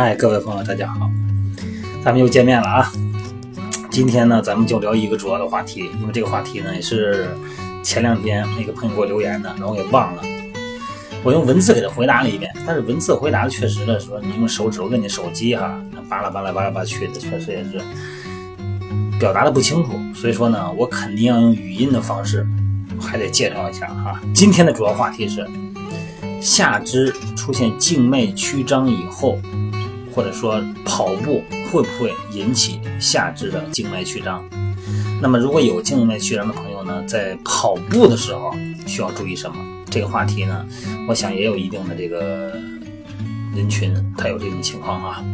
嗨，各位朋友，大家好，咱们又见面了啊！今天呢，咱们就聊一个主要的话题，因为这个话题呢也是前两天那个朋友给我留言的，然后给忘了，我用文字给他回答了一遍，但是文字回答的确实的说，你用手指，头跟你手机哈，扒拉扒拉扒拉扒去的，确实也是表达的不清楚，所以说呢，我肯定要用语音的方式，还得介绍一下哈。今天的主要话题是下肢出现静脉曲张以后。或者说跑步会不会引起下肢的静脉曲张？那么如果有静脉曲张的朋友呢，在跑步的时候需要注意什么？这个话题呢，我想也有一定的这个人群，他有这种情况啊。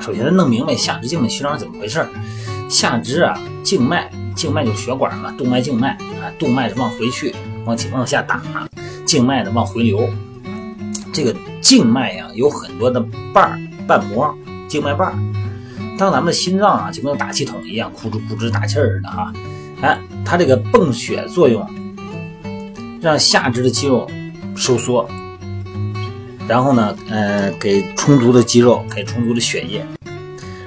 首先弄明白下肢静脉曲张怎么回事儿。下肢啊，静脉，静脉就是血管嘛，动脉、静脉啊，动脉是往回去，往起往下打，静脉呢往回流。这个静脉呀，有很多的瓣儿。瓣膜、静脉瓣，当咱们的心脏啊，就跟打气筒一样，咕吱咕吱打气儿似的哈。哎，它这个泵血作用，让下肢的肌肉收缩，然后呢，呃，给充足的肌肉给充足的血液，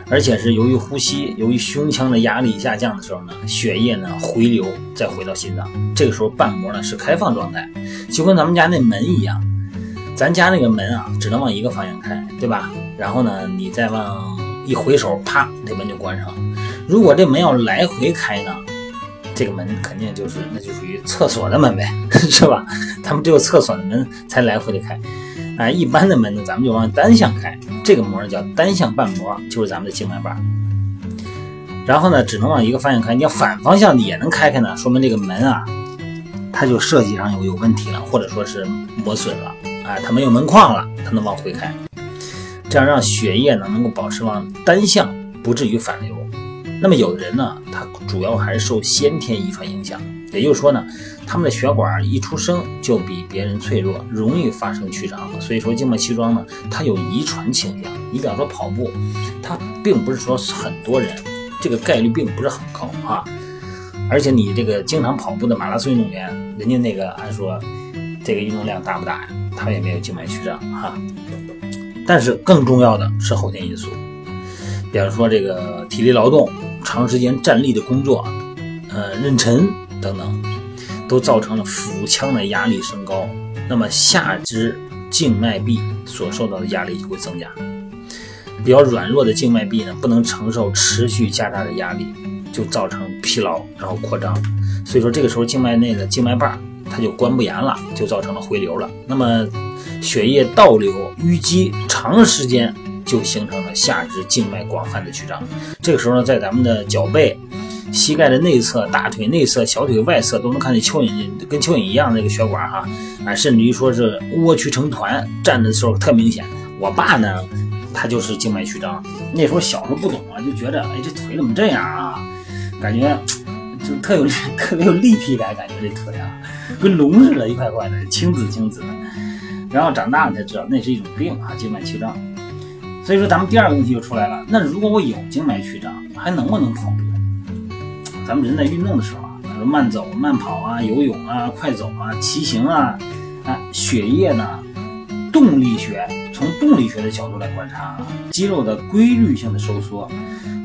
而且是由于呼吸，由于胸腔的压力下降的时候呢，血液呢回流，再回到心脏。这个时候瓣膜呢是开放状态，就跟咱们家那门一样。咱家那个门啊，只能往一个方向开，对吧？然后呢，你再往一回手，啪，这门就关上了。如果这门要来回开呢，这个门肯定就是那就属于厕所的门呗，是吧？他们只有厕所的门才来回的开。哎，一般的门呢，咱们就往单向开，这个膜叫单向瓣膜，就是咱们的静脉瓣。然后呢，只能往一个方向开，你要反方向也能开开呢，说明这个门啊，它就设计上有有问题了，或者说是磨损了。哎，它没有门框了，它能往回开，这样让血液呢能够保持往单向，不至于反流。那么有的人呢，他主要还是受先天遗传影响，也就是说呢，他们的血管一出生就比别人脆弱，容易发生曲张。所以说静脉曲张呢，它有遗传倾向。你比方说跑步，它并不是说很多人，这个概率并不是很高啊。而且你这个经常跑步的马拉松运动员，人家那个按说这个运动量大不大呀？他也没有静脉曲张哈，但是更重要的是后天因素，比方说这个体力劳动、长时间站立的工作、呃妊娠等等，都造成了腹腔的压力升高，那么下肢静脉壁所受到的压力就会增加。比较软弱的静脉壁呢，不能承受持续加大的压力，就造成疲劳，然后扩张。所以说这个时候静脉内的静脉瓣。它就关不严了，就造成了回流了。那么血液倒流淤积，长时间就形成了下肢静脉广泛的曲张。这个时候呢，在咱们的脚背、膝盖的内侧、大腿内侧、小腿外侧都能看见蚯蚓，跟蚯蚓一样那个血管哈，啊，甚至于说是窝曲成团，站的时候特明显。我爸呢，他就是静脉曲张。那时候小时候不懂啊，就觉得哎，这腿怎么这样啊？感觉就特有 特别有立体感，感觉这腿啊。跟龙似的，一块块的，青紫青紫的。然后长大了才知道，那是一种病啊，静脉曲张。所以说，咱们第二个问题就出来了。那如果我有静脉曲张，还能不能跑步？咱们人在运动的时候啊，比如慢走、慢跑啊，游泳啊，快走啊，骑行啊，啊，血液呢，动力学，从动力学的角度来观察啊，肌肉的规律性的收缩，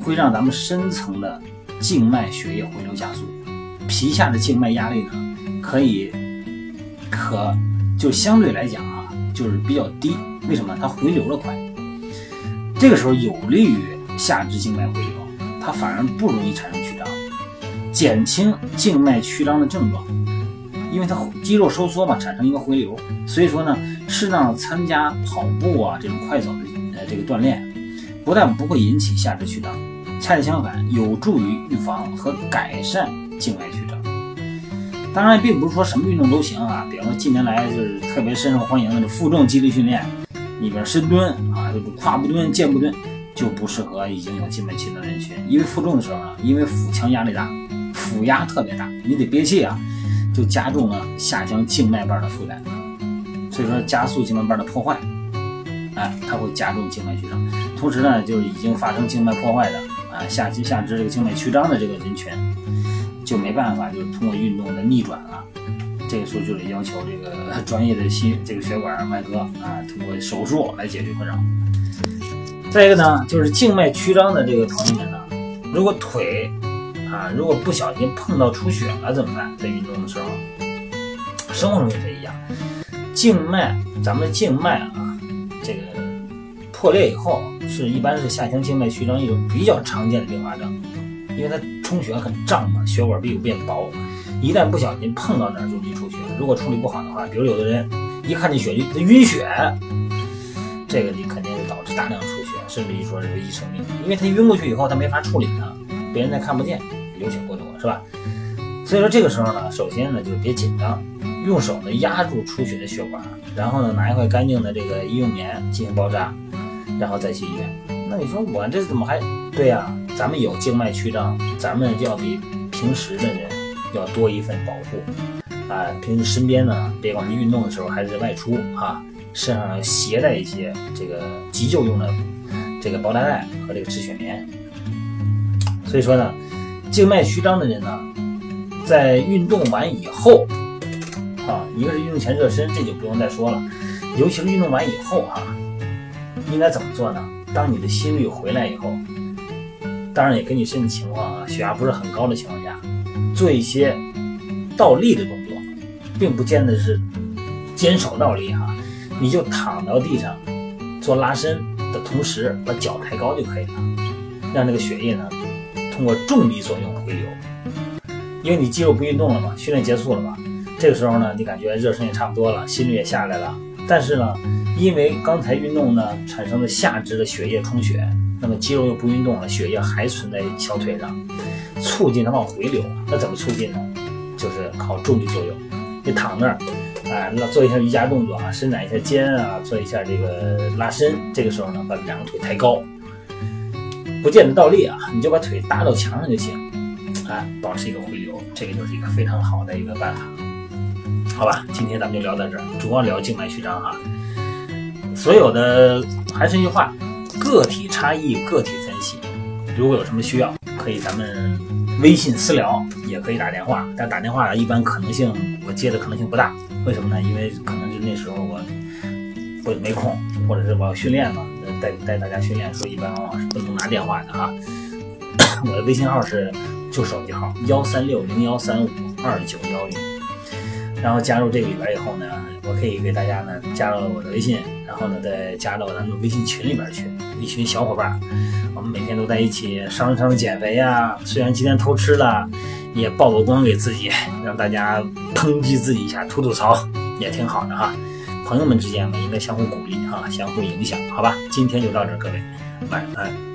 会让咱们深层的静脉血液回流加速，皮下的静脉压力呢？可以，可就相对来讲啊，就是比较低。为什么？它回流的快。这个时候有利于下肢静脉回流，它反而不容易产生曲张，减轻静脉曲张的症状。因为它肌肉收缩嘛，产生一个回流。所以说呢，适当参加跑步啊这种快走的呃这个锻炼，不但不会引起下肢曲张，恰恰相反，有助于预防和改善静脉曲张。当然，并不是说什么运动都行啊。比方说，近年来就是特别深受欢迎的负重肌力训练，里边深蹲啊，就是胯部蹲、肩部蹲，就不适合已经有静脉曲张人群。因为负重的时候呢，因为腹腔压力大，腹压特别大，你得憋气啊，就加重了下腔静脉瓣的负担，所以说加速静脉瓣的破坏，哎，它会加重静脉曲张。同时呢，就是已经发生静脉破坏的啊，下肢下肢这个静脉曲张的这个人群。就没办法，就通过运动的逆转了。这个时候就得要求这个 专业的心这个血管外科啊，通过手术来解决困扰。再一个呢，就是静脉曲张的这个朋友们呢，如果腿啊，如果不小心碰到出血了怎么办？在运动的时候，生活中也是一样，静脉，咱们静脉啊，这个破裂以后，是一般是下腔静脉曲张一种比较常见的并发症，因为它充血很胀嘛，血管壁又变薄，一旦不小心碰到那儿就容易出血。如果处理不好的话，比如有的人一看见血就晕血，这个你肯定导致大量出血，甚至于说是危及生命，因为他晕过去以后他没法处理呢，别人再看不见，流血过多是吧？所以说这个时候呢，首先呢就是别紧张，用手呢压住出血的血管，然后呢拿一块干净的这个医用棉进行包扎，然后再去医院。那你说我这怎么还对呀？咱们有静脉曲张，咱们就要比平时的人要多一份保护。啊，平时身边呢，别管是运动的时候还是外出啊，身上携带一些这个急救用的这个包扎带和这个止血棉。所以说呢，静脉曲张的人呢，在运动完以后啊，一个是运动前热身，这就不用再说了，尤其是运动完以后啊，应该怎么做呢？当你的心率回来以后，当然也根据身体情况啊，血压不是很高的情况下，做一些倒立的动作。并不见得是坚守倒立哈，你就躺到地上做拉伸的同时，把脚抬高就可以了，让这个血液呢通过重力作用回流。因为你肌肉不运动了嘛，训练结束了嘛，这个时候呢，你感觉热身也差不多了，心率也下来了，但是呢，因为刚才运动呢产生了下肢的血液充血，那么肌肉又不运动了，血液还存在小腿上，促进它往回流。那怎么促进呢？就是靠重力作用。你躺那儿，哎，那做一下瑜伽动作啊，伸展一下肩啊，做一下这个拉伸。这个时候呢，把两个腿抬高，不见得倒立啊，你就把腿搭到墙上就行，哎，保持一个回流，这个就是一个非常好的一个办法。好吧，今天咱们就聊到这儿，主要聊静脉曲张哈。所有的还是那句话，个体差异，个体分析。如果有什么需要，可以咱们。微信私聊也可以打电话，但打电话一般可能性我接的可能性不大。为什么呢？因为可能就那时候我不没空，或者是我要训练嘛，带带大家训练，所以一般往往是不能拿电话的哈。我的微信号是就手机号幺三六零幺三五二九幺零，然后加入这个里边以后呢，我可以给大家呢加入我的微信，然后呢再加到咱们微信群里边去，一群小伙伴。我们每天都在一起商量商量减肥呀，虽然今天偷吃了，也曝个光给自己，让大家抨击自己一下，吐吐槽也挺好的哈。朋友们之间嘛，应该相互鼓励哈，相互影响，好吧？今天就到这，各位，晚安。